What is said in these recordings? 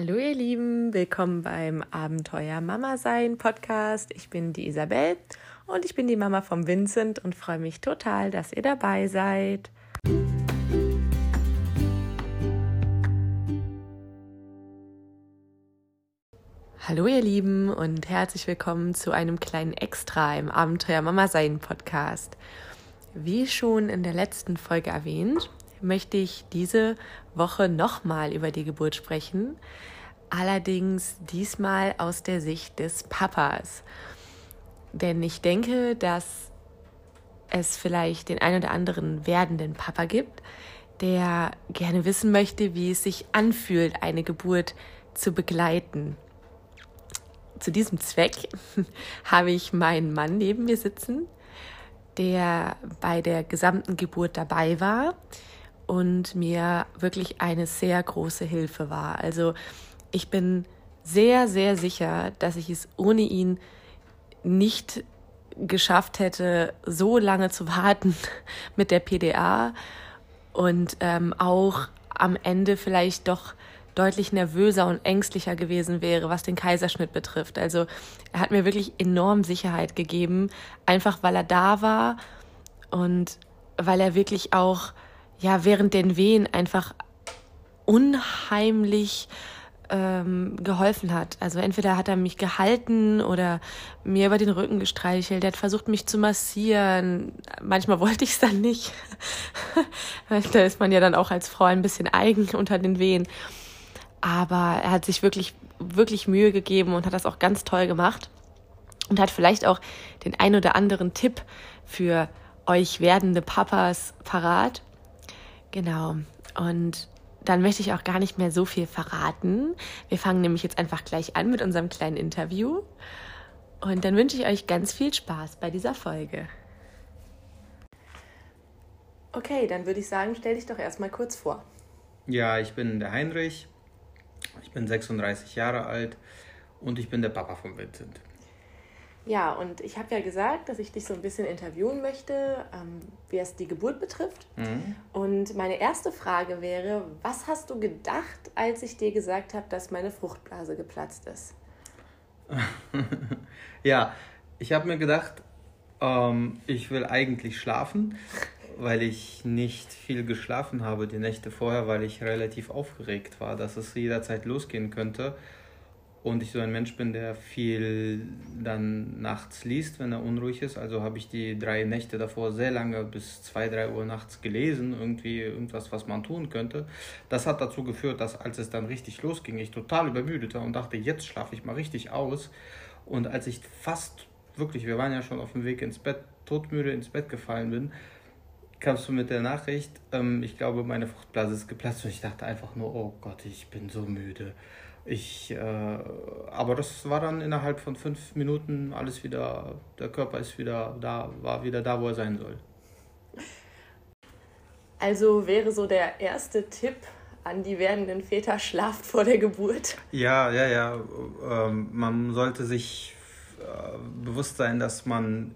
Hallo ihr Lieben, willkommen beim Abenteuer Mama sein Podcast. Ich bin die Isabel und ich bin die Mama vom Vincent und freue mich total, dass ihr dabei seid. Hallo ihr Lieben und herzlich willkommen zu einem kleinen Extra im Abenteuer Mama sein Podcast. Wie schon in der letzten Folge erwähnt, möchte ich diese Woche nochmal über die Geburt sprechen, allerdings diesmal aus der Sicht des Papas. Denn ich denke, dass es vielleicht den ein oder anderen werdenden Papa gibt, der gerne wissen möchte, wie es sich anfühlt, eine Geburt zu begleiten. Zu diesem Zweck habe ich meinen Mann neben mir sitzen, der bei der gesamten Geburt dabei war und mir wirklich eine sehr große Hilfe war. Also ich bin sehr, sehr sicher, dass ich es ohne ihn nicht geschafft hätte, so lange zu warten mit der PDA und ähm, auch am Ende vielleicht doch deutlich nervöser und ängstlicher gewesen wäre, was den Kaiserschnitt betrifft. Also er hat mir wirklich enorm Sicherheit gegeben, einfach weil er da war und weil er wirklich auch ja während den Wehen einfach unheimlich ähm, geholfen hat. Also entweder hat er mich gehalten oder mir über den Rücken gestreichelt. Er hat versucht, mich zu massieren. Manchmal wollte ich es dann nicht. da ist man ja dann auch als Frau ein bisschen eigen unter den Wehen. Aber er hat sich wirklich, wirklich Mühe gegeben und hat das auch ganz toll gemacht. Und hat vielleicht auch den ein oder anderen Tipp für euch werdende Papas parat. Genau. Und dann möchte ich auch gar nicht mehr so viel verraten. Wir fangen nämlich jetzt einfach gleich an mit unserem kleinen Interview. Und dann wünsche ich euch ganz viel Spaß bei dieser Folge. Okay, dann würde ich sagen, stell dich doch erstmal kurz vor. Ja, ich bin der Heinrich. Ich bin 36 Jahre alt und ich bin der Papa von Vincent. Ja, und ich habe ja gesagt, dass ich dich so ein bisschen interviewen möchte, ähm, wie es die Geburt betrifft. Mhm. Und meine erste Frage wäre, was hast du gedacht, als ich dir gesagt habe, dass meine Fruchtblase geplatzt ist? ja, ich habe mir gedacht, ähm, ich will eigentlich schlafen, weil ich nicht viel geschlafen habe die Nächte vorher, weil ich relativ aufgeregt war, dass es jederzeit losgehen könnte und ich so ein Mensch bin, der viel dann nachts liest, wenn er unruhig ist. Also habe ich die drei Nächte davor sehr lange bis zwei, drei Uhr nachts gelesen, irgendwie irgendwas, was man tun könnte. Das hat dazu geführt, dass als es dann richtig losging, ich total übermüdet war und dachte, jetzt schlafe ich mal richtig aus. Und als ich fast wirklich, wir waren ja schon auf dem Weg ins Bett, todmüde ins Bett gefallen bin, kamst du mit der Nachricht, ähm, ich glaube, meine Fruchtblase ist geplatzt und ich dachte einfach nur, oh Gott, ich bin so müde. Ich, äh, aber das war dann innerhalb von fünf Minuten alles wieder, der Körper ist wieder da, war wieder da, wo er sein soll. Also wäre so der erste Tipp an die werdenden Väter, schlaft vor der Geburt. Ja, ja, ja. Ähm, man sollte sich äh, bewusst sein, dass man,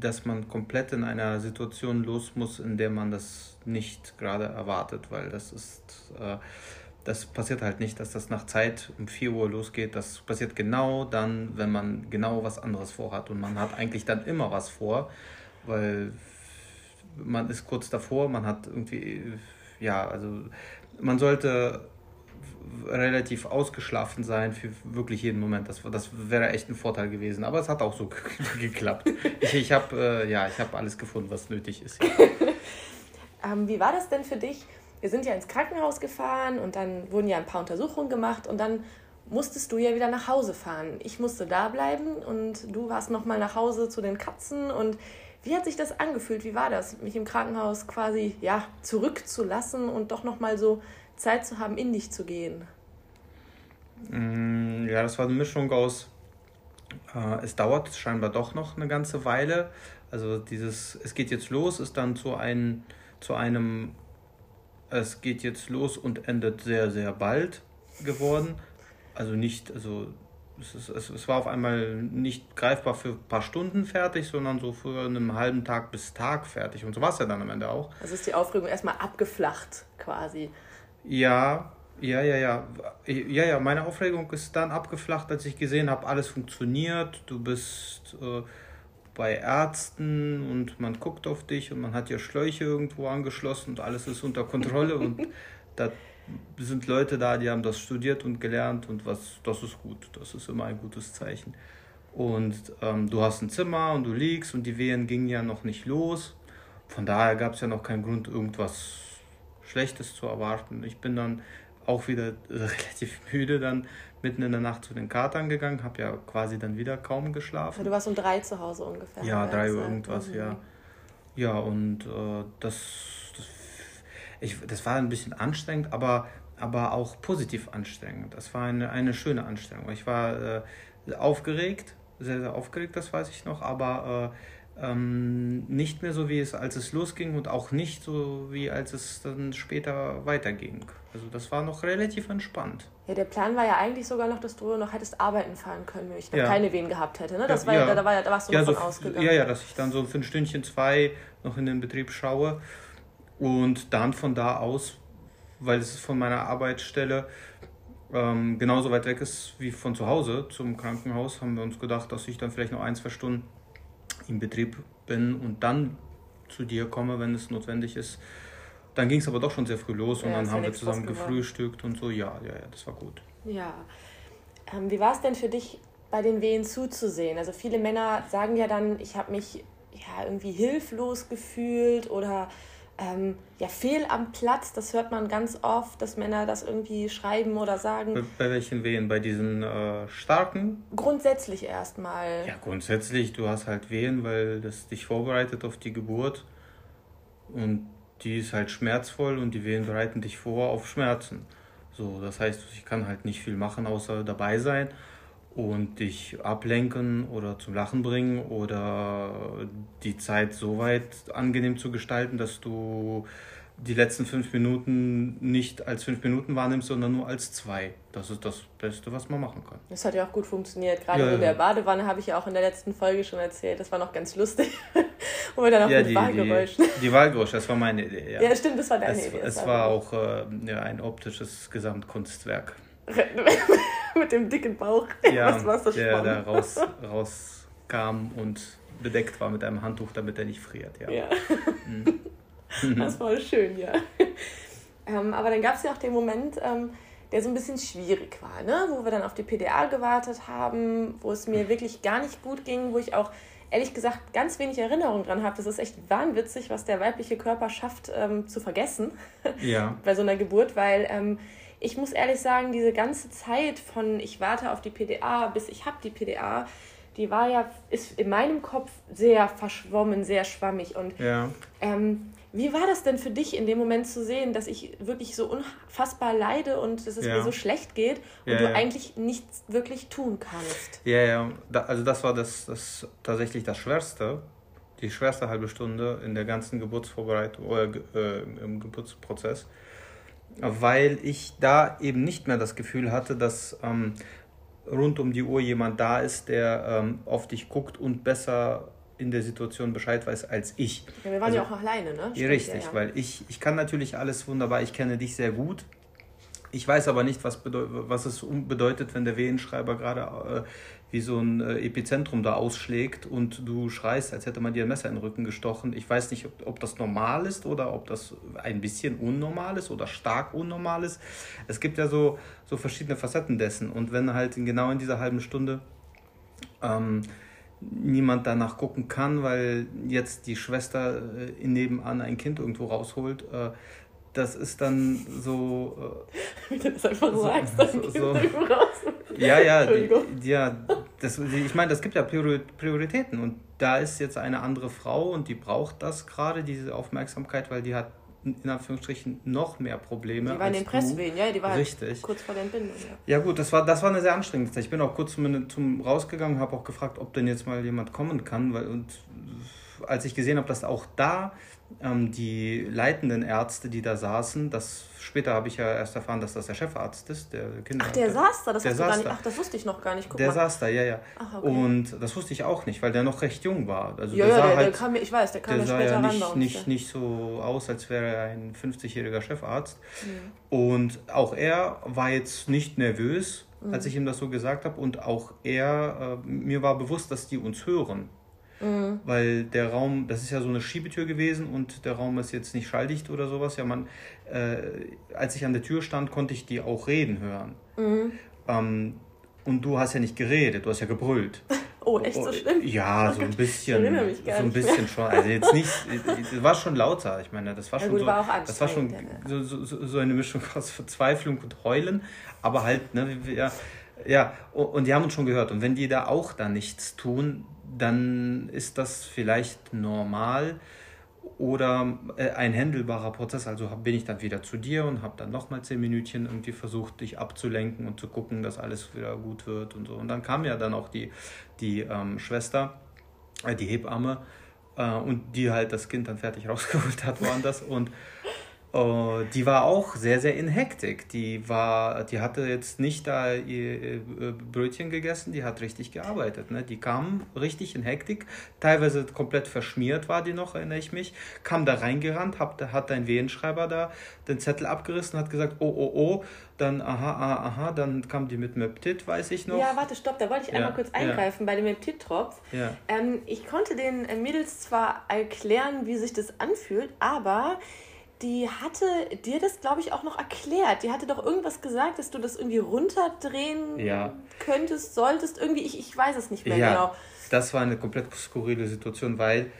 dass man komplett in einer Situation los muss, in der man das nicht gerade erwartet, weil das ist. Äh, das passiert halt nicht, dass das nach Zeit um 4 Uhr losgeht. Das passiert genau dann, wenn man genau was anderes vorhat. Und man hat eigentlich dann immer was vor, weil man ist kurz davor, man hat irgendwie, ja, also man sollte relativ ausgeschlafen sein für wirklich jeden Moment. Das, das wäre echt ein Vorteil gewesen. Aber es hat auch so geklappt. Ich, ich habe äh, ja, hab alles gefunden, was nötig ist. ähm, wie war das denn für dich? Wir sind ja ins Krankenhaus gefahren und dann wurden ja ein paar Untersuchungen gemacht und dann musstest du ja wieder nach Hause fahren. Ich musste da bleiben und du warst noch mal nach Hause zu den Katzen und wie hat sich das angefühlt? Wie war das, mich im Krankenhaus quasi ja zurückzulassen und doch noch mal so Zeit zu haben, in dich zu gehen? Mm, ja, das war eine Mischung aus. Äh, es dauert scheinbar doch noch eine ganze Weile. Also dieses, es geht jetzt los, ist dann zu, ein, zu einem es geht jetzt los und endet sehr, sehr bald geworden. Also nicht, also es, ist, es, es war auf einmal nicht greifbar für ein paar Stunden fertig, sondern so für einen halben Tag bis Tag fertig. Und so war es ja dann am Ende auch. Also ist die Aufregung erstmal abgeflacht quasi. Ja, Ja, ja, ja. Ja, ja, meine Aufregung ist dann abgeflacht, als ich gesehen habe, alles funktioniert. Du bist äh, bei Ärzten und man guckt auf dich und man hat ja Schläuche irgendwo angeschlossen und alles ist unter Kontrolle und da sind Leute da, die haben das studiert und gelernt und was, das ist gut. Das ist immer ein gutes Zeichen. Und ähm, du hast ein Zimmer und du liegst und die Wehen gingen ja noch nicht los. Von daher gab es ja noch keinen Grund, irgendwas Schlechtes zu erwarten. Ich bin dann auch wieder relativ müde dann mitten in der Nacht zu den Katern gegangen, habe ja quasi dann wieder kaum geschlafen. Du warst um drei zu Hause ungefähr. Ja, drei Uhr irgendwas, mhm. ja. Ja, und äh, das, das, ich, das war ein bisschen anstrengend, aber, aber auch positiv anstrengend. Das war eine, eine schöne Anstrengung. Ich war äh, aufgeregt, sehr, sehr aufgeregt, das weiß ich noch, aber äh, ähm, nicht mehr so wie es als es losging und auch nicht so wie als es dann später weiterging. Also das war noch relativ entspannt. Ja, der Plan war ja eigentlich sogar noch, dass du noch hättest arbeiten fahren können, wenn ich ja. keine Wehen gehabt hätte. Ne? Das ja, war ja, da, war, da warst du ja, davon so, ausgegangen. Ja, ja, dass ich dann so für ein Stündchen, zwei noch in den Betrieb schaue und dann von da aus, weil es von meiner Arbeitsstelle ähm, genauso weit weg ist wie von zu Hause zum Krankenhaus, haben wir uns gedacht, dass ich dann vielleicht noch ein, zwei Stunden im Betrieb bin und dann zu dir komme, wenn es notwendig ist. Dann ging es aber doch schon sehr früh los und ja, dann haben wir zusammen gefrühstückt und so. Ja, ja, ja, das war gut. Ja. Ähm, wie war es denn für dich, bei den Wehen zuzusehen? Also viele Männer sagen ja dann, ich habe mich ja irgendwie hilflos gefühlt oder ähm, ja, fehl am Platz, das hört man ganz oft, dass Männer das irgendwie schreiben oder sagen. Bei, welchen Wehen? Bei diesen äh, starken? Grundsätzlich erstmal. Ja, grundsätzlich, du hast halt Wehen, weil das dich vorbereitet auf die Geburt und die ist halt schmerzvoll und die Wehen bereiten dich vor auf Schmerzen. So, das heißt, ich kann halt nicht viel machen, außer dabei sein und dich ablenken oder zum Lachen bringen oder die Zeit so weit angenehm zu gestalten, dass du die letzten fünf Minuten nicht als fünf Minuten wahrnimmst, sondern nur als zwei. Das ist das Beste, was man machen kann. Das hat ja auch gut funktioniert. Gerade ja, in der Badewanne habe ich ja auch in der letzten Folge schon erzählt. Das war noch ganz lustig. Wo wir dann auch ja, mit die, Wahlgeräuschen. Die, die Wahlgeräusche, das war meine Idee. Ja, ja stimmt, das war deine es, Idee. Es war, war auch äh, ja, ein optisches Gesamtkunstwerk. mit dem dicken Bauch. Ja, was, was das der da raus, rauskam und bedeckt war mit einem Handtuch, damit er nicht friert. Ja. ja. Mhm. Das war schön, ja. Ähm, aber dann gab es ja auch den Moment, ähm, der so ein bisschen schwierig war, ne? wo wir dann auf die PDA gewartet haben, wo es mir wirklich gar nicht gut ging, wo ich auch ehrlich gesagt ganz wenig Erinnerung dran habe. Das ist echt wahnwitzig, was der weibliche Körper schafft ähm, zu vergessen ja. bei so einer Geburt, weil ähm, ich muss ehrlich sagen, diese ganze Zeit von ich warte auf die PDA bis ich habe die PDA, die war ja, ist in meinem Kopf sehr verschwommen, sehr schwammig. Und ja. ähm, wie war das denn für dich in dem Moment zu sehen, dass ich wirklich so unfassbar leide und dass es ja. mir so schlecht geht und ja, du eigentlich nichts wirklich tun kannst? Ja, ja, da, also das war das, das tatsächlich das Schwerste, die schwerste halbe Stunde in der ganzen Geburtsvorbereitung oder äh, im Geburtsprozess weil ich da eben nicht mehr das Gefühl hatte, dass ähm, rund um die Uhr jemand da ist, der ähm, auf dich guckt und besser in der Situation Bescheid weiß als ich. Ja, wir waren also, ja auch alleine, ne? Stimmt, richtig, ja, ja. weil ich, ich kann natürlich alles wunderbar, ich kenne dich sehr gut. Ich weiß aber nicht, was, was es bedeutet, wenn der Wehenschreiber gerade äh, wie so ein äh, Epizentrum da ausschlägt und du schreist, als hätte man dir ein Messer in den Rücken gestochen. Ich weiß nicht, ob, ob das normal ist oder ob das ein bisschen unnormal ist oder stark unnormal ist. Es gibt ja so, so verschiedene Facetten dessen. Und wenn halt genau in dieser halben Stunde ähm, niemand danach gucken kann, weil jetzt die Schwester äh, nebenan ein Kind irgendwo rausholt, äh, das ist dann so. Äh, Wie du das einfach so, sagst, so, so, Ja, ja, die, ja das, ich meine, das gibt ja Prioritäten und da ist jetzt eine andere Frau und die braucht das gerade, diese Aufmerksamkeit, weil die hat in Anführungsstrichen noch mehr Probleme. Die war in den Presswehen, ja, die war halt Richtig. Halt kurz vor der Entbindung. Ja. ja, gut, das war, das war eine sehr anstrengende Zeit. Ich bin auch kurz zum, zum rausgegangen, habe auch gefragt, ob denn jetzt mal jemand kommen kann, weil und als ich gesehen habe, dass auch da ähm, die leitenden Ärzte, die da saßen, das später habe ich ja erst erfahren, dass das der Chefarzt ist, der Kinder. Ach, der saß da, das der saß nicht, Ach, das wusste ich noch gar nicht. Guck der mal. saß da, ja, ja. Ach, okay. Und das wusste ich auch nicht, weil der noch recht jung war. Also ja, der ja, der, halt, der kam, ich weiß, der kam der ja später ja nicht, ran nicht, nicht so aus, als wäre er ein 50-jähriger Chefarzt. Ja. Und auch er war jetzt nicht nervös, als mhm. ich ihm das so gesagt habe. Und auch er, äh, mir war bewusst, dass die uns hören. Mhm. Weil der Raum, das ist ja so eine Schiebetür gewesen und der Raum ist jetzt nicht schalldicht oder sowas. Ja, man, äh, als ich an der Tür stand, konnte ich die auch reden hören. Mhm. Ähm, und du hast ja nicht geredet, du hast ja gebrüllt. Oh, echt so schlimm? Ja, so ein bisschen. Ich so ein bisschen schon. Also jetzt nicht, es war schon lauter. Ich meine, das war schon ja, gut, so. War das war schon so, so, so, eine Mischung aus Verzweiflung und Heulen. Aber halt, ne, ja, ja, und die haben uns schon gehört. Und wenn die da auch da nichts tun, dann ist das vielleicht normal oder äh, ein händelbarer Prozess. Also bin ich dann wieder zu dir und habe dann nochmal zehn Minütchen irgendwie versucht, dich abzulenken und zu gucken, dass alles wieder gut wird und so. Und dann kam ja dann auch die, die ähm, Schwester, äh, die Hebamme, äh, und die halt das Kind dann fertig rausgeholt hat woanders und Uh, die war auch sehr, sehr in Hektik. Die war, die hatte jetzt nicht da ihr Brötchen gegessen, die hat richtig gearbeitet. Ne? Die kam richtig in Hektik, teilweise komplett verschmiert war die noch, erinnere ich mich. Kam da reingerannt, hat, hat ein Wehenschreiber da den Zettel abgerissen, hat gesagt, oh, oh, oh, dann aha, aha, aha, dann kam die mit Meptit, weiß ich noch. Ja, warte, stopp, da wollte ich einmal kurz eingreifen ja. bei dem Meptit-Tropf. Ja. Ähm, ich konnte den Mädels zwar erklären, wie sich das anfühlt, aber die hatte dir das, glaube ich, auch noch erklärt. Die hatte doch irgendwas gesagt, dass du das irgendwie runterdrehen ja. könntest, solltest. Irgendwie, ich, ich weiß es nicht mehr ja, genau. Das war eine komplett skurrile Situation, weil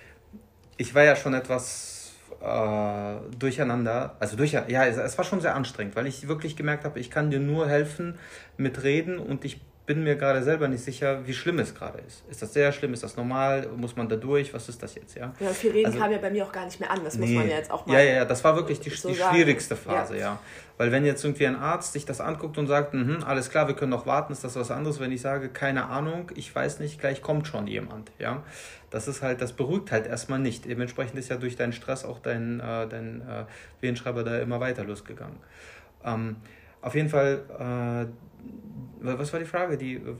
ich war ja schon etwas äh, durcheinander. Also durch, ja, es, es war schon sehr anstrengend, weil ich wirklich gemerkt habe, ich kann dir nur helfen mit Reden und ich bin mir gerade selber nicht sicher, wie schlimm es gerade ist. Ist das sehr schlimm? Ist das normal? Muss man da durch? Was ist das jetzt? Ja, ja viel Reden also, kam ja bei mir auch gar nicht mehr an. Das nee. muss man ja jetzt auch mal. Ja, ja, ja, das war wirklich die, so die schwierigste Phase, ja. ja. Weil wenn jetzt irgendwie ein Arzt sich das anguckt und sagt, mhm, alles klar, wir können noch warten, ist das was anderes. Wenn ich sage, keine Ahnung, ich weiß nicht, gleich kommt schon jemand, ja. Das ist halt, das beruhigt halt erstmal nicht. Dementsprechend ist ja durch deinen Stress auch dein, äh, dein äh, Wehenschreiber da immer weiter losgegangen. Ähm, auf jeden Fall, äh, was war die Frage? Die, äh,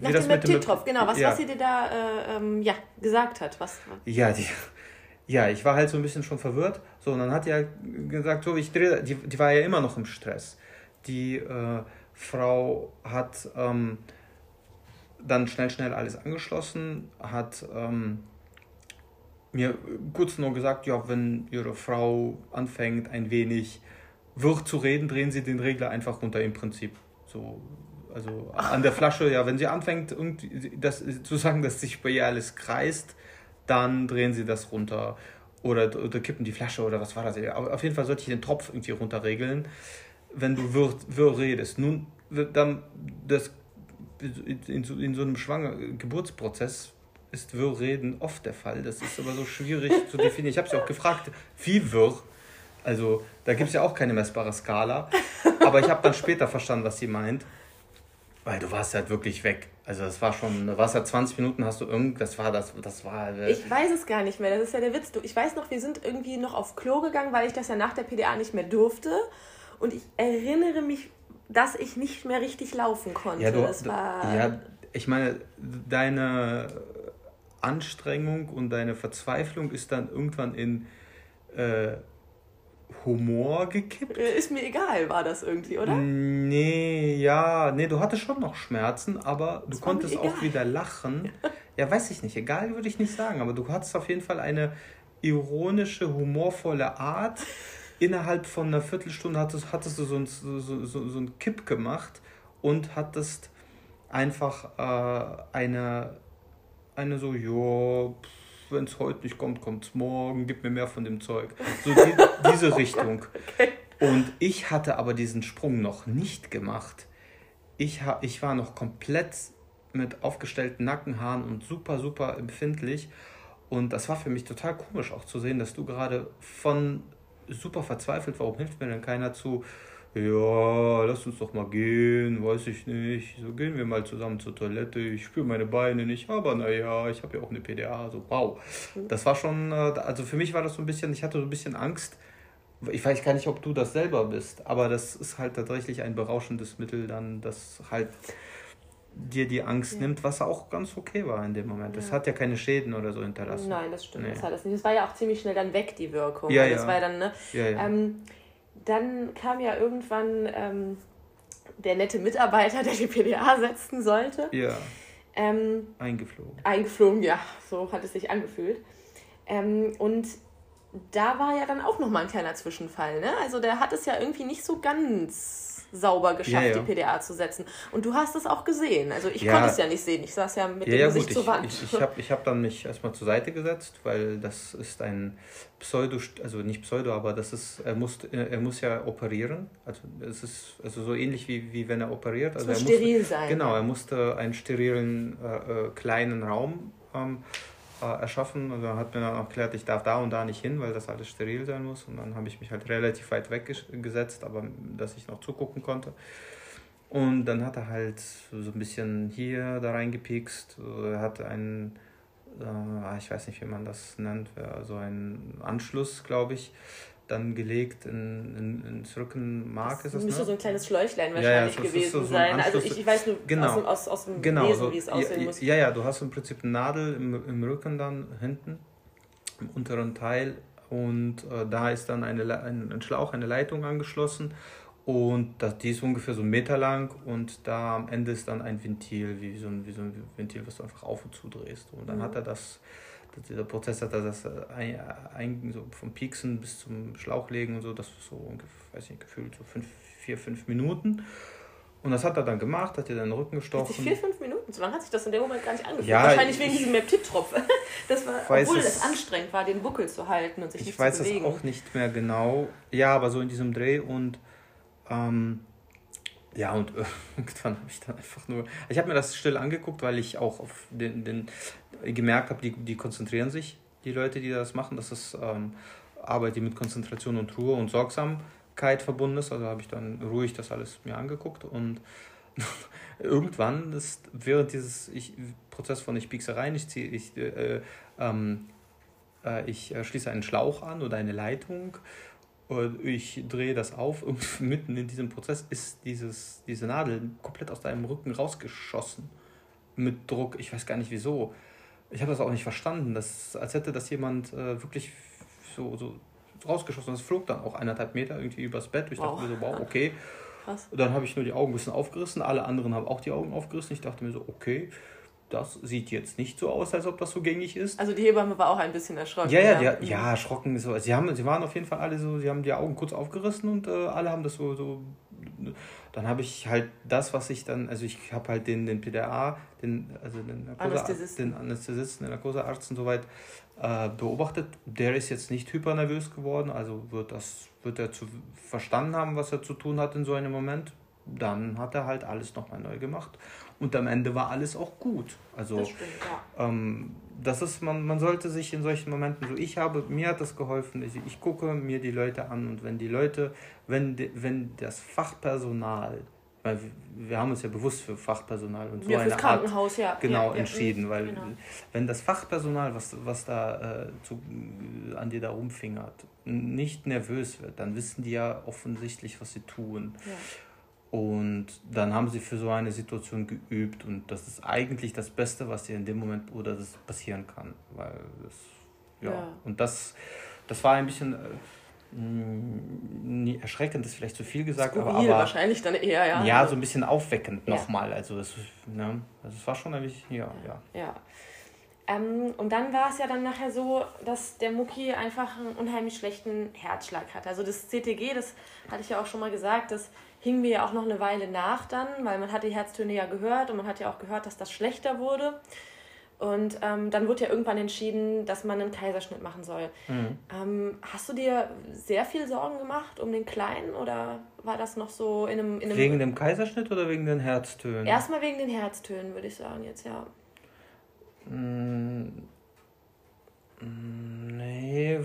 Nach dem Meptitropf, genau. Was, ja. was sie dir da äh, ähm, ja, gesagt hat. Was, ja, die, ja, ich war halt so ein bisschen schon verwirrt. So, und dann hat er gesagt, so, ich drehe, die, die war ja immer noch im Stress. Die äh, Frau hat ähm, dann schnell, schnell alles angeschlossen, hat ähm, mir kurz nur gesagt, ja, wenn ihre Frau anfängt, ein wenig wirr zu reden, drehen sie den Regler einfach runter im Prinzip. So, also an der Flasche, ja, wenn sie anfängt, das, zu sagen, dass sich bei ihr alles kreist, dann drehen sie das runter. Oder, oder kippen die Flasche oder was war das? Auf jeden Fall sollte ich den Tropf irgendwie runterregeln, wenn du wirr, wirr redest. Nun, dann das, in, so, in so einem Schwanger Geburtsprozess ist Wirrreden oft der Fall. Das ist aber so schwierig zu definieren. Ich habe sie auch gefragt, wie wirr. Also da gibt es ja auch keine messbare Skala. Aber ich habe dann später verstanden, was sie meint. Weil du warst halt wirklich weg. Also das war schon, du warst halt 20 Minuten, hast du irgend, das war das, das war. Äh ich weiß es gar nicht mehr, das ist ja der Witz. Du, ich weiß noch, wir sind irgendwie noch auf Klo gegangen, weil ich das ja nach der PDA nicht mehr durfte. Und ich erinnere mich, dass ich nicht mehr richtig laufen konnte. Ja, du, das war ja ich meine, deine Anstrengung und deine Verzweiflung ist dann irgendwann in äh, Humor gekippt? Äh, ist mir egal, war das irgendwie, oder? Nee, ja, nee, du hattest schon noch Schmerzen, aber du konntest auch wieder lachen. ja, weiß ich nicht, egal würde ich nicht sagen, aber du hattest auf jeden Fall eine ironische, humorvolle Art. Innerhalb von einer Viertelstunde hattest, hattest du so, ein, so, so, so einen Kipp gemacht und hattest einfach äh, eine, eine so, ja, wenn es heute nicht kommt, kommt es morgen, gib mir mehr von dem Zeug. So die, diese Richtung. Okay. Und ich hatte aber diesen Sprung noch nicht gemacht. Ich, ha, ich war noch komplett mit aufgestellten Nackenhaaren und super, super empfindlich. Und das war für mich total komisch auch zu sehen, dass du gerade von super verzweifelt, warum hilft mir denn keiner zu ja, lass uns doch mal gehen, weiß ich nicht. So gehen wir mal zusammen zur Toilette. Ich spüre meine Beine nicht, aber naja, ich habe ja auch eine PDA. So, wow. Das war schon, äh, also für mich war das so ein bisschen, ich hatte so ein bisschen Angst. Ich weiß gar nicht, ob du das selber bist, aber das ist halt tatsächlich ein berauschendes Mittel, dann, das halt dir die Angst ja. nimmt, was auch ganz okay war in dem Moment. Ja. hat ja keine Schäden oder so hinterlassen. Nein, das stimmt, nee. das hat es nicht. Es war ja auch ziemlich schnell dann weg, die Wirkung. Ja, ja. Das war dann, ne? Ja, ja. Ähm, dann kam ja irgendwann ähm, der nette Mitarbeiter, der die PDA setzen sollte. Ja. Ähm, eingeflogen. Eingeflogen, ja, so hat es sich angefühlt. Ähm, und da war ja dann auch nochmal ein kleiner Zwischenfall. Ne? Also der hat es ja irgendwie nicht so ganz sauber geschafft, ja, ja. die PDA zu setzen. Und du hast es auch gesehen. Also ich ja. konnte es ja nicht sehen. Ich saß ja mit dem Gesicht zur Wand. Ich, ich, ich habe ich hab dann mich erstmal zur Seite gesetzt, weil das ist ein Pseudo, also nicht Pseudo, aber das ist, er muss, er muss ja operieren. Also es ist also so ähnlich wie, wie wenn er operiert. Also es muss er steril musste, sein. Genau, er musste einen sterilen äh, äh kleinen Raum ähm, äh, erschaffen. Also hat mir dann auch erklärt, ich darf da und da nicht hin, weil das alles steril sein muss. Und dann habe ich mich halt relativ weit weggesetzt, aber dass ich noch zugucken konnte. Und dann hat er halt so ein bisschen hier da reingepikst. Er hatte einen, äh, ich weiß nicht, wie man das nennt, so einen Anschluss, glaube ich, dann gelegt in, in, ins Rückenmark. Das ist müsste ne? so ein kleines Schläuchlein wahrscheinlich ja, ja, gewesen so sein. Also ich, ich, weiß nur genau. aus, aus, aus dem genau, Lesen, so, wie es aussehen ja, muss. Ja, ja, du hast im Prinzip eine Nadel im, im Rücken dann hinten, im unteren Teil und äh, da ist dann eine, ein, ein Schlauch, eine Leitung angeschlossen und das, die ist ungefähr so einen Meter lang und da am Ende ist dann ein Ventil, wie so ein, wie so ein Ventil, was du einfach auf und zu drehst. Und dann mhm. hat er das dieser Prozess hat das äh, ein, ein, so vom Pieksen bis zum Schlauchlegen und so, das ist so weiß nicht, gefühlt so fünf, vier, fünf Minuten. Und das hat er dann gemacht, hat dir den Rücken gestochen. Hat vier, fünf Minuten? So lange hat sich das in dem Moment gar nicht angefühlt. Ja, Wahrscheinlich wegen diesem Meptip-Tropf. Das war, obwohl es, anstrengend war, den Buckel zu halten und sich nicht zu bewegen. Ich weiß es auch nicht mehr genau. Ja, aber so in diesem Dreh und ähm, ja, und irgendwann habe ich dann einfach nur. Ich habe mir das still angeguckt, weil ich auch auf den, den gemerkt habe, die, die konzentrieren sich, die Leute, die das machen. Das ist ähm, Arbeit, die mit Konzentration und Ruhe und Sorgsamkeit verbunden ist. Also habe ich dann ruhig das alles mir angeguckt und irgendwann ist während dieses ich, Prozess von ich piekse rein, ich, ziehe, ich, äh, ähm, äh, ich äh, schließe einen Schlauch an oder eine Leitung ich drehe das auf und mitten in diesem Prozess ist dieses, diese Nadel komplett aus deinem Rücken rausgeschossen. Mit Druck, ich weiß gar nicht wieso. Ich habe das auch nicht verstanden, das, als hätte das jemand äh, wirklich so, so rausgeschossen. Das flog dann auch eineinhalb Meter irgendwie übers Bett. Ich dachte wow. mir so, wow, okay. Krass. Dann habe ich nur die Augen ein bisschen aufgerissen. Alle anderen haben auch die Augen aufgerissen. Ich dachte mir so, okay das sieht jetzt nicht so aus, als ob das so gängig ist. Also die Hebamme war auch ein bisschen erschrocken. Ja, ja, ja, ja, ja erschrocken. So. Sie, haben, sie waren auf jeden Fall alle so, sie haben die Augen kurz aufgerissen und äh, alle haben das so, so. Dann habe ich halt das, was ich dann, also ich habe halt den, den PDA, den, also den, Narkose, Anästhesisten. den Anästhesisten, den Narkosearzt und soweit äh, beobachtet. Der ist jetzt nicht hypernervös geworden, also wird das, wird er zu verstanden haben, was er zu tun hat in so einem Moment. Dann hat er halt alles nochmal neu gemacht und am Ende war alles auch gut. Also das, stimmt, ja. ähm, das ist, man, man sollte sich in solchen Momenten, so ich habe, mir hat das geholfen, ich, ich gucke mir die Leute an und wenn die Leute, wenn, wenn das Fachpersonal, weil wir, wir haben uns ja bewusst für Fachpersonal und so ja, eine Krankenhaus, Art ja. genau ja, entschieden, weil genau. wenn das Fachpersonal, was, was da äh, zu, an dir da rumfingert, nicht nervös wird, dann wissen die ja offensichtlich, was sie tun. Ja. Und dann haben sie für so eine Situation geübt und das ist eigentlich das Beste, was dir in dem Moment oder das passieren kann, weil das ja, ja. und das das war ein bisschen äh, erschreckend ist vielleicht zu viel gesagt, Skurril, aber, aber wahrscheinlich dann eher ja. Ja, so ein bisschen aufweckend ja. nochmal, also das ne, also es war schon ein bisschen ja, ja. Ja. Ähm, und dann war es ja dann nachher so, dass der Mucki einfach einen unheimlich schlechten Herzschlag hat. Also das CTG, das hatte ich ja auch schon mal gesagt, das hing mir ja auch noch eine Weile nach dann, weil man hat die Herztöne ja gehört und man hat ja auch gehört, dass das schlechter wurde. Und ähm, dann wurde ja irgendwann entschieden, dass man einen Kaiserschnitt machen soll. Mhm. Ähm, hast du dir sehr viel Sorgen gemacht um den Kleinen oder war das noch so in einem. In einem wegen dem Kaiserschnitt oder wegen den Herztönen? Erstmal wegen den Herztönen, würde ich sagen, jetzt ja. Mm, nee,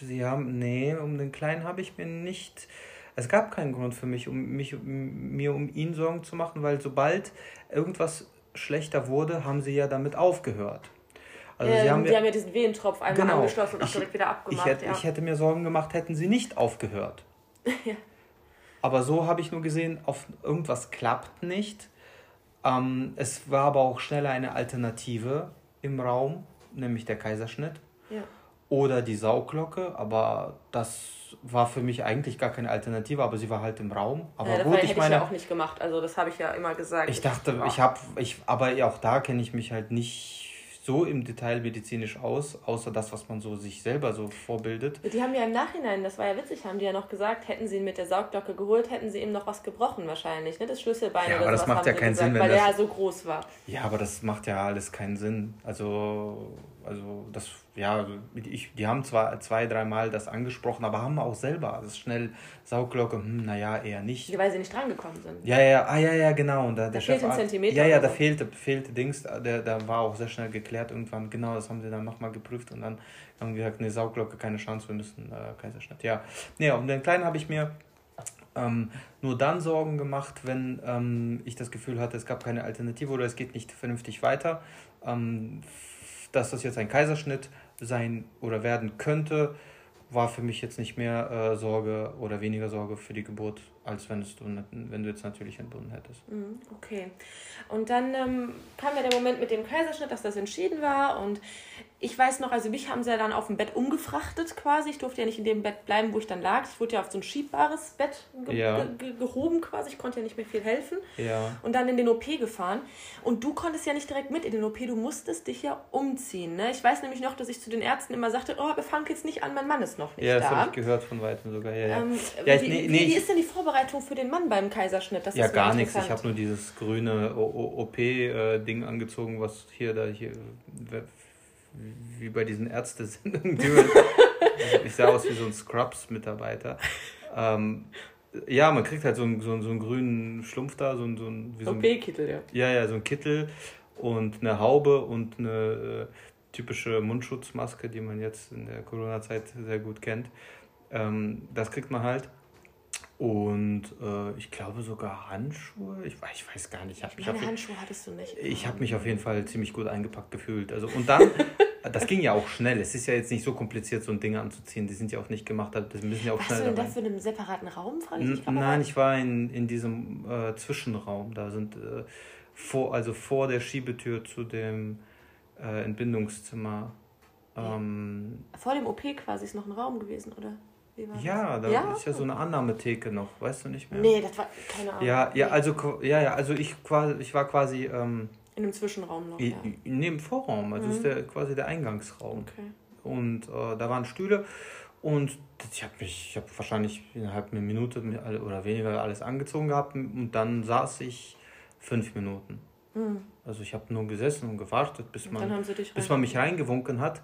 sie haben. Nee, um den Kleinen habe ich mir nicht es gab keinen Grund für mich, um mich, um, mir um ihn Sorgen zu machen, weil sobald irgendwas schlechter wurde, haben sie ja damit aufgehört. Also ähm, sie haben, die haben ja diesen Wehentropf einmal genau, angeschlossen und auch direkt wieder abgemacht. Ich hätte, ja. ich hätte mir Sorgen gemacht, hätten sie nicht aufgehört. ja. Aber so habe ich nur gesehen, auf irgendwas klappt nicht. Ähm, es war aber auch schneller eine Alternative im Raum, nämlich der Kaiserschnitt. Ja. Oder die Sauglocke, aber das war für mich eigentlich gar keine Alternative, aber sie war halt im Raum. Aber ja, gut, ich meine, ich ja auch nicht gemacht, also das habe ich ja immer gesagt. Ich dachte, ich habe, ich, aber auch da kenne ich mich halt nicht so im Detail medizinisch aus, außer das, was man so sich selber so vorbildet. Die haben ja im Nachhinein, das war ja witzig, haben die ja noch gesagt, hätten sie ihn mit der Saugglocke geholt, hätten sie ihm noch was gebrochen wahrscheinlich, ne? Das Schlüsselbein ja, oder aber das macht ja keinen gesagt, Sinn, weil das, er ja so groß war. Ja, aber das macht ja alles keinen Sinn. Also, also das ja, ich, die haben zwar zwei, dreimal das angesprochen, aber haben auch selber das schnell Sauglocke, hm, naja, eher nicht. Ja, weil sie nicht drangekommen sind. Ja, ja, ah, ja, ja, genau. Und da, der da Chef, fehlt ein Zentimeter. Ja, ja, da fehlte, fehlte Dings, der, da war auch sehr schnell geklärt irgendwann. Genau, das haben sie dann nochmal geprüft und dann haben wir gesagt, ne, Sauglocke, keine Chance, wir müssen äh, Kaiserschnitt. Ja, nee, um den Kleinen habe ich mir ähm, nur dann Sorgen gemacht, wenn ähm, ich das Gefühl hatte, es gab keine Alternative oder es geht nicht vernünftig weiter. Ähm, dass das jetzt ein Kaiserschnitt sein oder werden könnte, war für mich jetzt nicht mehr äh, Sorge oder weniger Sorge für die Geburt, als wenn, es du, wenn du jetzt natürlich entbunden hättest. Mhm, okay. Und dann ähm, kam ja der Moment mit dem Kaiserschnitt, dass das entschieden war. Und ich weiß noch, also mich haben sie ja dann auf dem Bett umgefrachtet quasi. Ich durfte ja nicht in dem Bett bleiben, wo ich dann lag. Ich wurde ja auf so ein schiebbares Bett ge ja. ge gehoben quasi. Ich konnte ja nicht mehr viel helfen. Ja. Und dann in den OP gefahren. Und du konntest ja nicht direkt mit in den OP. Du musstest dich ja umziehen. Ne? Ich weiß nämlich noch, dass ich zu den Ärzten immer sagte, oh, wir fangen jetzt nicht an, mein Mann ist noch nicht ja, da. Ja, das habe ich gehört von Weitem sogar. Ja, ja. Ähm, ja ich, wie, nee, wie, wie, ist denn die Vorbereitung für den Mann beim Kaiserschnitt? Das ja, gar nichts. Ich habe nur dieses grüne OP-Ding äh, angezogen, was hier da hier wie bei diesen Ärztesendungen. ich sah aus wie so ein Scrubs-Mitarbeiter. Ähm, ja, man kriegt halt so einen, so einen, so einen grünen Schlumpf da, so einen, so einen, so OP-Kittel, ja. Ja, ja, so ein Kittel und eine Haube und eine äh, typische Mundschutzmaske, die man jetzt in der Corona-Zeit sehr gut kennt. Ähm, das kriegt man halt. Und äh, ich glaube sogar Handschuhe. Ich, ich weiß gar nicht. Ich Meine Handschuhe hattest du nicht. Ich habe mich auf jeden Fall ziemlich gut eingepackt gefühlt. Also, und dann, das ging ja auch schnell. Es ist ja jetzt nicht so kompliziert, so ein Ding anzuziehen. Die sind ja auch nicht gemacht. Das müssen ja auch Warst schnell. Warst du denn da für einen separaten Raum? Frage ich Nein, ich war in, in diesem äh, Zwischenraum. Da sind äh, vor, also vor der Schiebetür zu dem äh, Entbindungszimmer. Ähm, vor dem OP quasi ist noch ein Raum gewesen, oder? Ja, da ja? ist ja so eine Annahmetheke noch, weißt du nicht mehr? Nee, das war keine Ahnung. Ja, ja, also ja, ja, also ich quasi, ich war quasi ähm, in einem Zwischenraum noch. Ja. Neben Vorraum, also mhm. ist der quasi der Eingangsraum. Okay. Und äh, da waren Stühle und ich habe mich, ich habe wahrscheinlich innerhalb einer Minute oder weniger alles angezogen gehabt und dann saß ich fünf Minuten. Mhm. Also ich habe nur gesessen und gewartet, bis man, bis man mich reingewunken hat.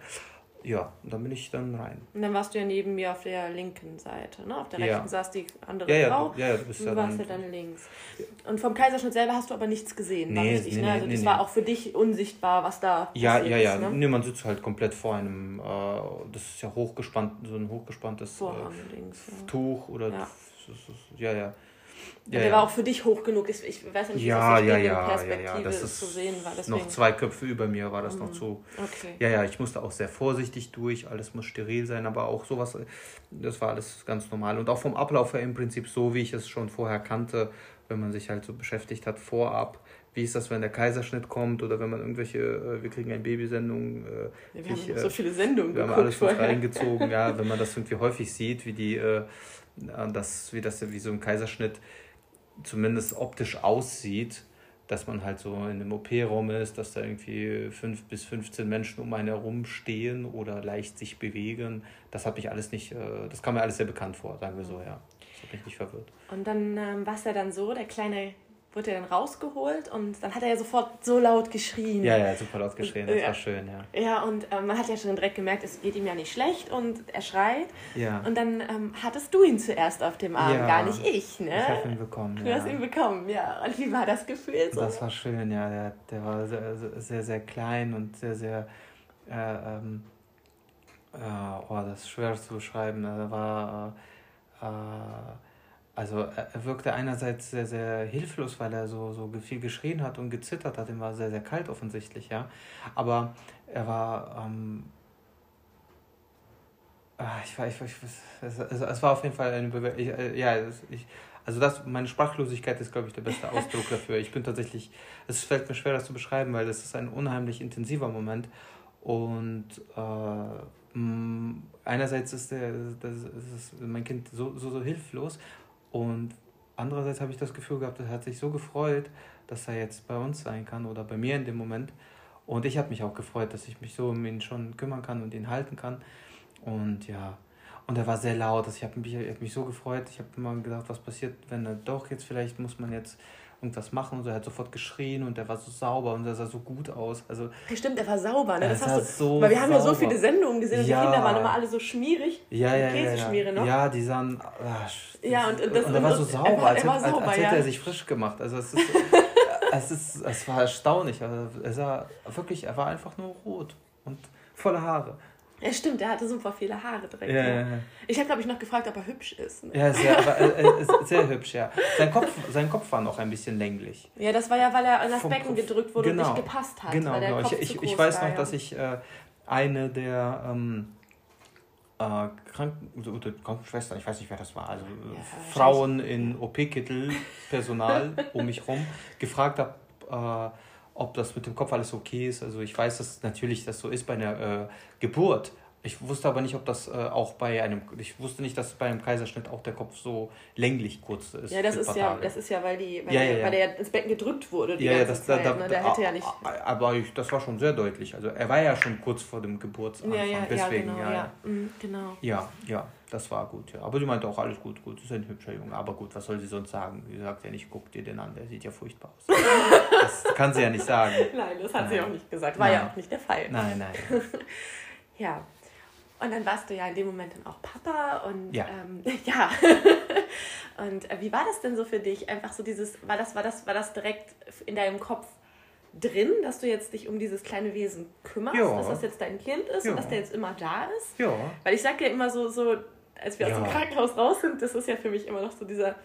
Ja, und dann bin ich dann rein. Und dann warst du ja neben mir auf der linken Seite, ne? Auf der rechten ja. saß die andere ja, ja, Frau. Ja, ja, du bist ja warst dann, ja dann links. Und vom Kaiserschnitt selber hast du aber nichts gesehen, nee, richtig, nee, ne? Also nee, das nee. war auch für dich unsichtbar, was da Ja, ja, ja. Ist, ne? Nee, man sitzt halt komplett vor einem, äh, das ist ja hochgespannt, so ein hochgespanntes äh, Tuch oder ja, ja. Ja, der ja. war auch für dich hoch genug. Ich weiß ja nicht, wie ja, das ja, ja, Perspektive ja, ja. Das ist zu sehen war. Deswegen. Noch zwei Köpfe über mir war das mhm. noch zu. Okay. Ja, ja, ich musste auch sehr vorsichtig durch. Alles muss steril sein, aber auch sowas, das war alles ganz normal. Und auch vom Ablauf her im Prinzip so, wie ich es schon vorher kannte, wenn man sich halt so beschäftigt hat vorab. Wie ist das, wenn der Kaiserschnitt kommt oder wenn man irgendwelche, äh, wir kriegen eine Babysendung. Äh, ja, wir ich, haben so viele Sendungen Wir haben alles mit reingezogen, ja, wenn man das irgendwie häufig sieht, wie die, äh, das, wie das, wie so ein Kaiserschnitt zumindest optisch aussieht, dass man halt so in einem OP-Raum ist, dass da irgendwie fünf bis 15 Menschen um einen herum stehen oder leicht sich bewegen. Das hat mich alles nicht, äh, das kam mir alles sehr bekannt vor, sagen wir so, ja. Das hat mich nicht verwirrt. Und dann ähm, war es ja dann so, der kleine wurde er dann rausgeholt und dann hat er ja sofort so laut geschrien. Ja, ja, super laut geschrien, das ja. war schön, ja. Ja, und ähm, man hat ja schon direkt gemerkt, es geht ihm ja nicht schlecht und er schreit. Ja. Und dann ähm, hattest du ihn zuerst auf dem Arm, ja. gar nicht ich, ne? Ich habe ihn bekommen, Du ja. hast ihn bekommen, ja. Und wie war das Gefühl so? Das war schön, ja. Der, der war sehr, sehr, sehr klein und sehr, sehr, äh, ähm, äh, oh, das ist schwer zu beschreiben. Er war, äh, also er wirkte einerseits sehr, sehr hilflos, weil er so, so viel geschrien hat und gezittert hat. Ihm war sehr, sehr kalt offensichtlich, ja. Aber er war, ähm, ah, ich war, ich, ich, es, es war auf jeden Fall eine Bewegung, äh, ja, ich, also das, meine Sprachlosigkeit ist, glaube ich, der beste Ausdruck dafür. Ich bin tatsächlich, es fällt mir schwer, das zu beschreiben, weil es ist ein unheimlich intensiver Moment. Und äh, einerseits ist, der, das ist mein Kind so, so, so hilflos und andererseits habe ich das Gefühl gehabt, er hat sich so gefreut, dass er jetzt bei uns sein kann oder bei mir in dem Moment. Und ich habe mich auch gefreut, dass ich mich so um ihn schon kümmern kann und ihn halten kann. Und ja, und er war sehr laut. Also ich habe mich, hab mich so gefreut. Ich habe immer gedacht, was passiert, wenn er doch jetzt vielleicht muss man jetzt irgendwas machen und so. Er hat sofort geschrien und er war so sauber und er sah so gut aus. Also, Stimmt, er war sauber, ne? Das hast du, so weil wir haben ja so viele Sendungen gesehen und ja. die Kinder waren immer alle so schmierig. Ja, ja, Käseschmiere ja, ja. noch. Ja, die sahen. Ach, ja, und, das, und er war so sauber, er war, als, er war sauber, als, als hätte er sich frisch gemacht. Also es ist, es ist, es war erstaunlich. Also er sah wirklich, er war einfach nur rot und voller Haare. Ja, stimmt, er hatte super viele Haare direkt. Ja, ja. ja. Ich habe, glaube ich, noch gefragt, ob er hübsch ist. Ne? Ja, sehr, aber, äh, sehr hübsch, ja. Sein Kopf, sein Kopf war noch ein bisschen länglich. Ja, das war ja, weil er an das Vom Becken Kopf. gedrückt wurde genau. und nicht gepasst hat. Genau, genau. ich, ich, ich weiß noch, ja. dass ich äh, eine der ähm, äh, Kranken oder Krankenschwestern, ich weiß nicht, wer das war, also ja, Frauen in OP-Kittel, Personal um mich herum, gefragt habe, äh, ob das mit dem Kopf alles okay ist. Also ich weiß, dass natürlich das so ist bei einer äh, Geburt. Ich wusste aber nicht, ob das äh, auch bei einem, ich wusste nicht, dass bei einem Kaiserschnitt auch der Kopf so länglich kurz ist. Ja, das ist ja, das ist ja, weil die, weil, ja, ja, ja. weil der ins Becken gedrückt wurde die ja, ganze ja, das, Zeit. Da, da, ne? Der hätte ja nicht. Aber ich, das war schon sehr deutlich. Also er war ja schon kurz vor dem Geburtsanfang. Ja, ja, deswegen, genau, ja, ja. Mhm, genau. Ja, ja das war gut, ja. Aber sie meinte auch, alles gut, gut, ist ein hübscher Junge. Aber gut, was soll sie sonst sagen? Sie sagt ja nicht, guck dir den an, der sieht ja furchtbar aus. das kann sie ja nicht sagen. Nein, das hat nein. sie auch nicht gesagt. War nein. ja auch nicht der Fall. Nein, nein. ja. Und dann warst du ja in dem Moment dann auch Papa und ja. Ähm, ja. und äh, wie war das denn so für dich? Einfach so dieses, war das, war das, war das direkt in deinem Kopf drin, dass du jetzt dich um dieses kleine Wesen kümmerst, ja. dass das jetzt dein Kind ist ja. und dass der jetzt immer da ist? Ja. Weil ich sage ja immer so, so als wir aus dem Krankenhaus raus sind, das ist ja für mich immer noch so dieser,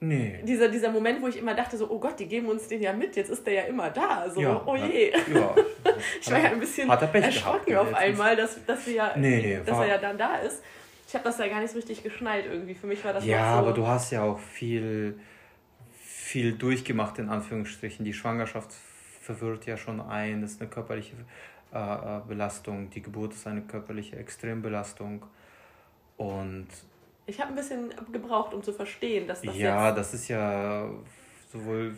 nee. dieser, dieser Moment, wo ich immer dachte, so, oh Gott, die geben uns den ja mit, jetzt ist der ja immer da. So, ja, oh je. Ja. ich war ja ein bisschen erschrocken gehabt, auf einmal, dass, dass, wir ja, nee, dass er ja dann da ist. Ich habe das ja gar nicht so richtig geschnallt irgendwie. Für mich war das Ja, so aber du hast ja auch viel, viel durchgemacht, in Anführungsstrichen. Die Schwangerschaft verwirrt ja schon ein, das ist eine körperliche äh, äh Belastung, die Geburt ist eine körperliche Extrembelastung. Und ich habe ein bisschen gebraucht, um zu verstehen, dass das Ja, das ist ja sowohl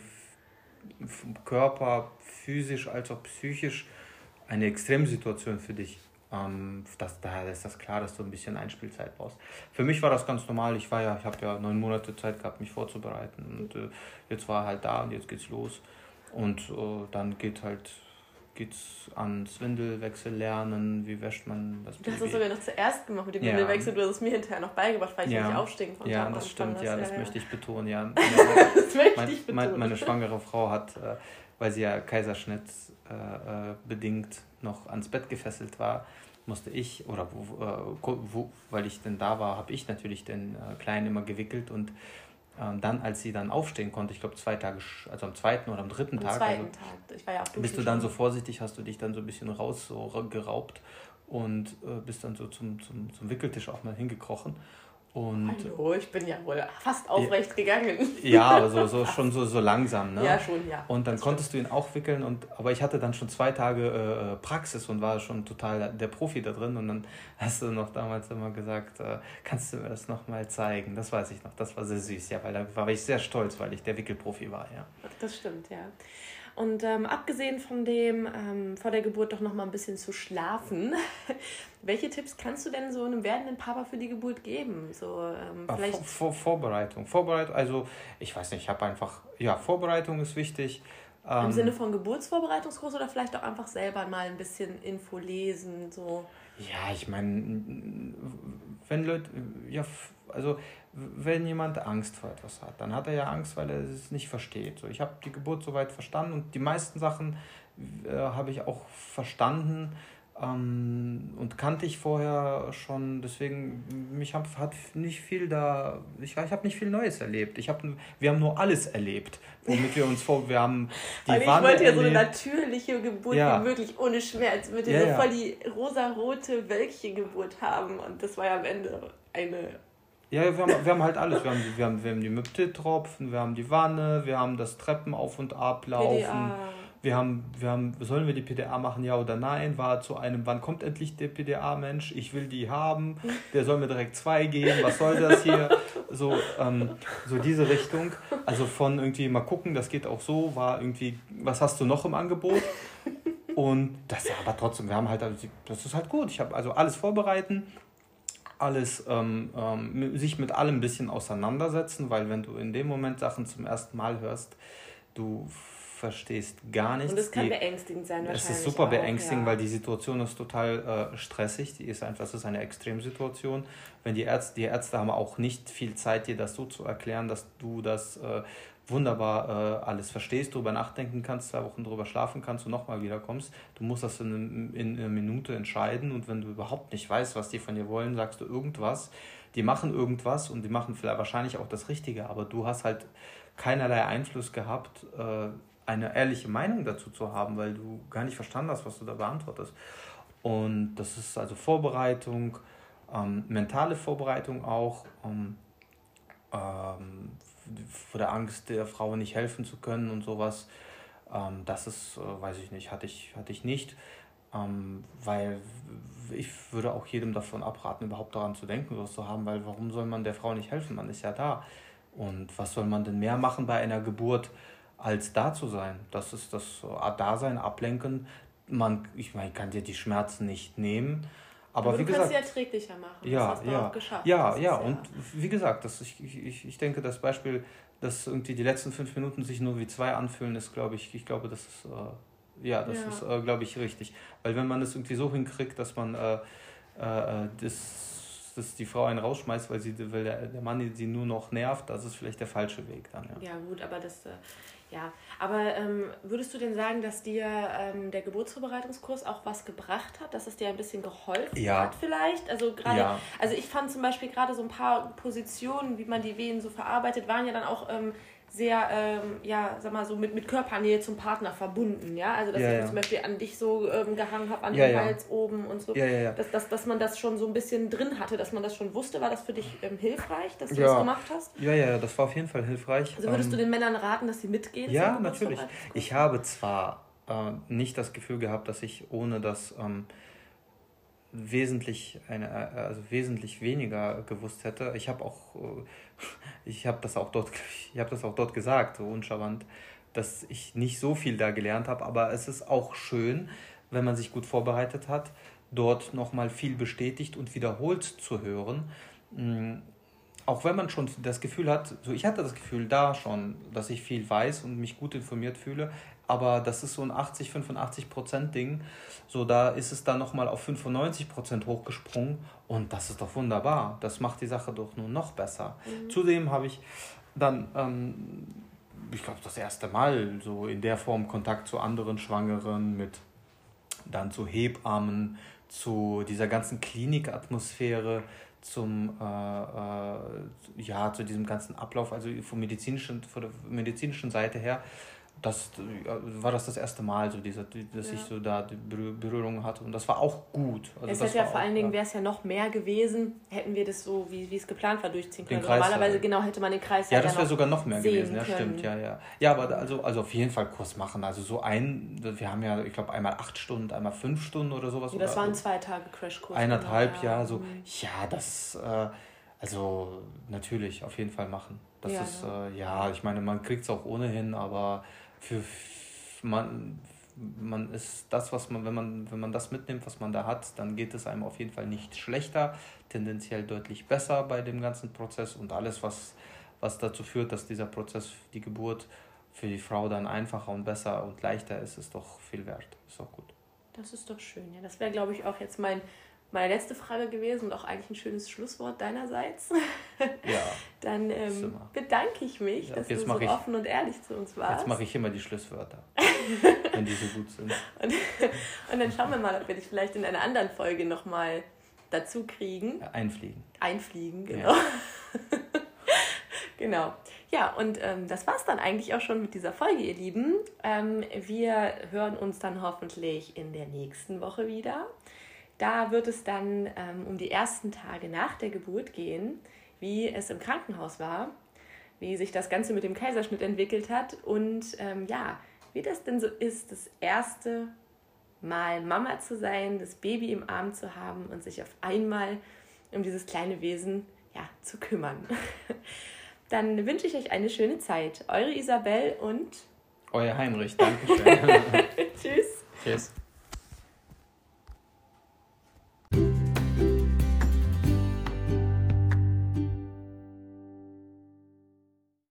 vom Körper, physisch als auch psychisch eine Extremsituation für dich. Ähm, das, daher ist das klar, dass du ein bisschen Einspielzeit brauchst. Für mich war das ganz normal. Ich war ja, ich habe ja neun Monate Zeit gehabt, mich vorzubereiten. Und äh, jetzt war er halt da und jetzt geht's los. Und äh, dann geht halt geht's ans Windelwechsel lernen, wie wäscht man das Du hast es sogar noch zuerst gemacht mit dem ja. Windelwechsel, du hast es mir hinterher noch beigebracht, weil ich ja. nicht aufstehen konnte. Ja, das stimmt, ja, das ja, möchte ich betonen, ja. das möchte mein, ich betonen. Meine, schwangere Frau hat, äh, weil sie ja Kaiserschnitt äh, äh, bedingt noch ans Bett gefesselt war, musste ich, oder wo, wo, weil ich denn da war, habe ich natürlich den Kleinen immer gewickelt und dann, als sie dann aufstehen konnte, ich glaube zwei Tage, also am zweiten oder am dritten am Tag, zweiten also, Tag. Ich war ja bist du dann so vorsichtig, hast du dich dann so ein bisschen raus so geraubt und äh, bist dann so zum, zum, zum Wickeltisch auch mal hingekrochen und Hallo, ich bin ja wohl fast aufrecht gegangen. Ja, aber so, so schon so, so langsam, ne? Ja, schon, ja. Und dann konntest stimmt. du ihn auch wickeln und aber ich hatte dann schon zwei Tage äh, Praxis und war schon total der Profi da drin und dann hast du noch damals immer gesagt, äh, kannst du mir das nochmal zeigen? Das weiß ich noch, das war sehr süß, ja, weil da war ich sehr stolz, weil ich der Wickelprofi war, ja. Das stimmt, ja. Und ähm, abgesehen von dem, ähm, vor der Geburt doch noch mal ein bisschen zu schlafen, welche Tipps kannst du denn so einem werdenden Papa für die Geburt geben? So, ähm, vielleicht Vor, Vor, Vorbereitung. Vorbereitung, also ich weiß nicht, ich habe einfach, ja, Vorbereitung ist wichtig. Im ähm, Sinne von Geburtsvorbereitungskurs oder vielleicht auch einfach selber mal ein bisschen Info lesen, so? Ja, ich meine, wenn Leute, ja, also wenn jemand Angst vor etwas hat, dann hat er ja Angst, weil er es nicht versteht. So, ich habe die Geburt soweit verstanden und die meisten Sachen äh, habe ich auch verstanden. Ähm, und kannte ich vorher schon, deswegen, mich hab, hat nicht viel da, ich, ich habe nicht viel Neues erlebt. Ich hab, wir haben nur alles erlebt, womit wir uns vor, wir haben die Weil ich Wanne wollte ja so eine natürliche Geburt ja. wie möglich, ohne Schmerz, mit ja, so voll die rosarote Wölkchengeburt haben und das war ja am Ende eine ja, wir haben, wir haben halt alles. Wir haben, die, wir haben, wir haben die Müpte-Tropfen, wir haben die Wanne, wir haben das Treppen auf und ablaufen. PDA. Wir haben, wir haben, sollen wir die PDA machen, ja oder nein? War zu einem, wann kommt endlich der PDA-Mensch? Ich will die haben, der soll mir direkt zwei geben, was soll das hier? So, ähm, so diese Richtung. Also von irgendwie mal gucken, das geht auch so, war irgendwie, was hast du noch im Angebot? Und das aber trotzdem, wir haben halt, also, das ist halt gut. Ich habe also alles vorbereiten, alles, ähm, ähm, sich mit allem ein bisschen auseinandersetzen, weil wenn du in dem Moment Sachen zum ersten Mal hörst, du verstehst gar nichts. Und es kann die, beängstigend sein wahrscheinlich. Es ist super auch, beängstigend, ja. weil die Situation ist total äh, stressig. Die ist einfach, das ist eine Extremsituation. Wenn die Ärzte, die Ärzte haben auch nicht viel Zeit, dir das so zu erklären, dass du das äh, wunderbar äh, alles verstehst, darüber nachdenken kannst, zwei Wochen drüber schlafen kannst und nochmal wiederkommst. Du musst das in, in, in einer Minute entscheiden und wenn du überhaupt nicht weißt, was die von dir wollen, sagst du irgendwas. Die machen irgendwas und die machen vielleicht wahrscheinlich auch das Richtige, aber du hast halt keinerlei Einfluss gehabt, äh, eine ehrliche Meinung dazu zu haben, weil du gar nicht verstanden hast, was du da beantwortest. Und das ist also Vorbereitung, ähm, mentale Vorbereitung auch, um, ähm, vor der Angst der Frau nicht helfen zu können und sowas. Ähm, das ist, äh, weiß ich nicht, hatte ich, hatte ich nicht. Ähm, weil ich würde auch jedem davon abraten, überhaupt daran zu denken, sowas zu haben, weil warum soll man der Frau nicht helfen? Man ist ja da. Und was soll man denn mehr machen bei einer Geburt, als da zu sein? Das ist das äh, Dasein, Ablenken. Man, ich meine, kann dir die Schmerzen nicht nehmen aber, Aber wie du gesagt, kannst sie erträglicher machen. Ja, das hast ja, auch geschafft. Ja, ja, und wie gesagt, das, ich, ich, ich denke, das Beispiel, dass irgendwie die letzten fünf Minuten sich nur wie zwei anfühlen, ist, glaube ich, ich glaube, das ist, äh, ja, das ja. ist, äh, glaube ich, richtig. Weil wenn man es irgendwie so hinkriegt, dass man äh, äh, das, dass die Frau einen rausschmeißt, weil, sie, weil der, der Mann sie nur noch nervt, das ist vielleicht der falsche Weg dann. Ja, ja gut, aber das äh, ja, aber ähm, würdest du denn sagen, dass dir ähm, der Geburtsvorbereitungskurs auch was gebracht hat, dass es dir ein bisschen geholfen ja. hat vielleicht? Also gerade, ja. also ich fand zum Beispiel gerade so ein paar Positionen, wie man die Wehen so verarbeitet, waren ja dann auch ähm, sehr, ähm, ja, sag mal so mit, mit Körpernähe zum Partner verbunden, ja. Also dass ja, ich ja. zum Beispiel an dich so ähm, gehangen habe, an ja, den Hals oben und so. Dass, dass, dass man das schon so ein bisschen drin hatte, dass man das schon wusste. War das für dich ähm, hilfreich, dass du das gemacht hast? Ja, ja, das war auf jeden Fall hilfreich. Also würdest du ähm, den Männern raten, dass sie mitgehen? Ja, natürlich. Ich habe zwar äh, nicht das Gefühl gehabt, dass ich ohne das ähm, wesentlich eine äh, also wesentlich weniger gewusst hätte. Ich habe auch äh, ich habe das auch dort ich habe das auch dort gesagt, so uncharmant, dass ich nicht so viel da gelernt habe, aber es ist auch schön, wenn man sich gut vorbereitet hat, dort nochmal viel bestätigt und wiederholt zu hören. Mm, auch wenn man schon das Gefühl hat, so ich hatte das Gefühl da schon, dass ich viel weiß und mich gut informiert fühle, aber das ist so ein 80, 85 Prozent Ding. So, da ist es dann nochmal auf 95 Prozent hochgesprungen und das ist doch wunderbar. Das macht die Sache doch nur noch besser. Mhm. Zudem habe ich dann, ähm, ich glaube, das erste Mal so in der Form Kontakt zu anderen Schwangeren, mit dann zu Hebammen, zu dieser ganzen Klinikatmosphäre zum äh, äh, ja zu diesem ganzen Ablauf also vom medizinischen von der medizinischen Seite her das war das das erste Mal, so diese, dass ja. ich so da die Berührung hatte und das war auch gut. Also es hätte ja vor allen Dingen wäre es ja noch mehr gewesen, hätten wir das so wie, wie es geplant war durchziehen können. Also normalerweise ja. genau hätte man den Kreis ja, das wäre sogar noch mehr gewesen. Ja, stimmt, ja, ja. Ja, aber also also auf jeden Fall Kurs machen. Also so ein, wir haben ja, ich glaube einmal acht Stunden, einmal fünf Stunden oder sowas. Ja, das waren zwei Tage Crashkurs. Eineinhalb, ja, so. Mhm. Ja, das äh, also natürlich auf jeden Fall machen. Das ja, ist äh, ja, ich meine, man kriegt es auch ohnehin, aber für man, man ist das, was man, wenn man, wenn man das mitnimmt, was man da hat, dann geht es einem auf jeden Fall nicht schlechter, tendenziell deutlich besser bei dem ganzen Prozess und alles, was, was dazu führt, dass dieser Prozess, die Geburt für die Frau dann einfacher und besser und leichter ist, ist doch viel wert. Ist auch gut. Das ist doch schön, ja. Das wäre, glaube ich, auch jetzt mein meine letzte Frage gewesen und auch eigentlich ein schönes Schlusswort deinerseits. Ja. Dann ähm, bedanke ich mich, ja, dass du so offen und ehrlich zu uns warst. Jetzt mache ich immer die Schlusswörter. wenn die so gut sind. Und, und dann schauen wir mal, ob wir dich vielleicht in einer anderen Folge nochmal dazu kriegen. Einfliegen. Einfliegen, genau. Ja. genau. Ja, und ähm, das es dann eigentlich auch schon mit dieser Folge, ihr Lieben. Ähm, wir hören uns dann hoffentlich in der nächsten Woche wieder. Da wird es dann ähm, um die ersten Tage nach der Geburt gehen, wie es im Krankenhaus war, wie sich das Ganze mit dem Kaiserschnitt entwickelt hat und ähm, ja, wie das denn so ist, das erste Mal Mama zu sein, das Baby im Arm zu haben und sich auf einmal um dieses kleine Wesen ja, zu kümmern. Dann wünsche ich euch eine schöne Zeit. Eure Isabel und euer Heinrich. Dankeschön. Tschüss. Tschüss.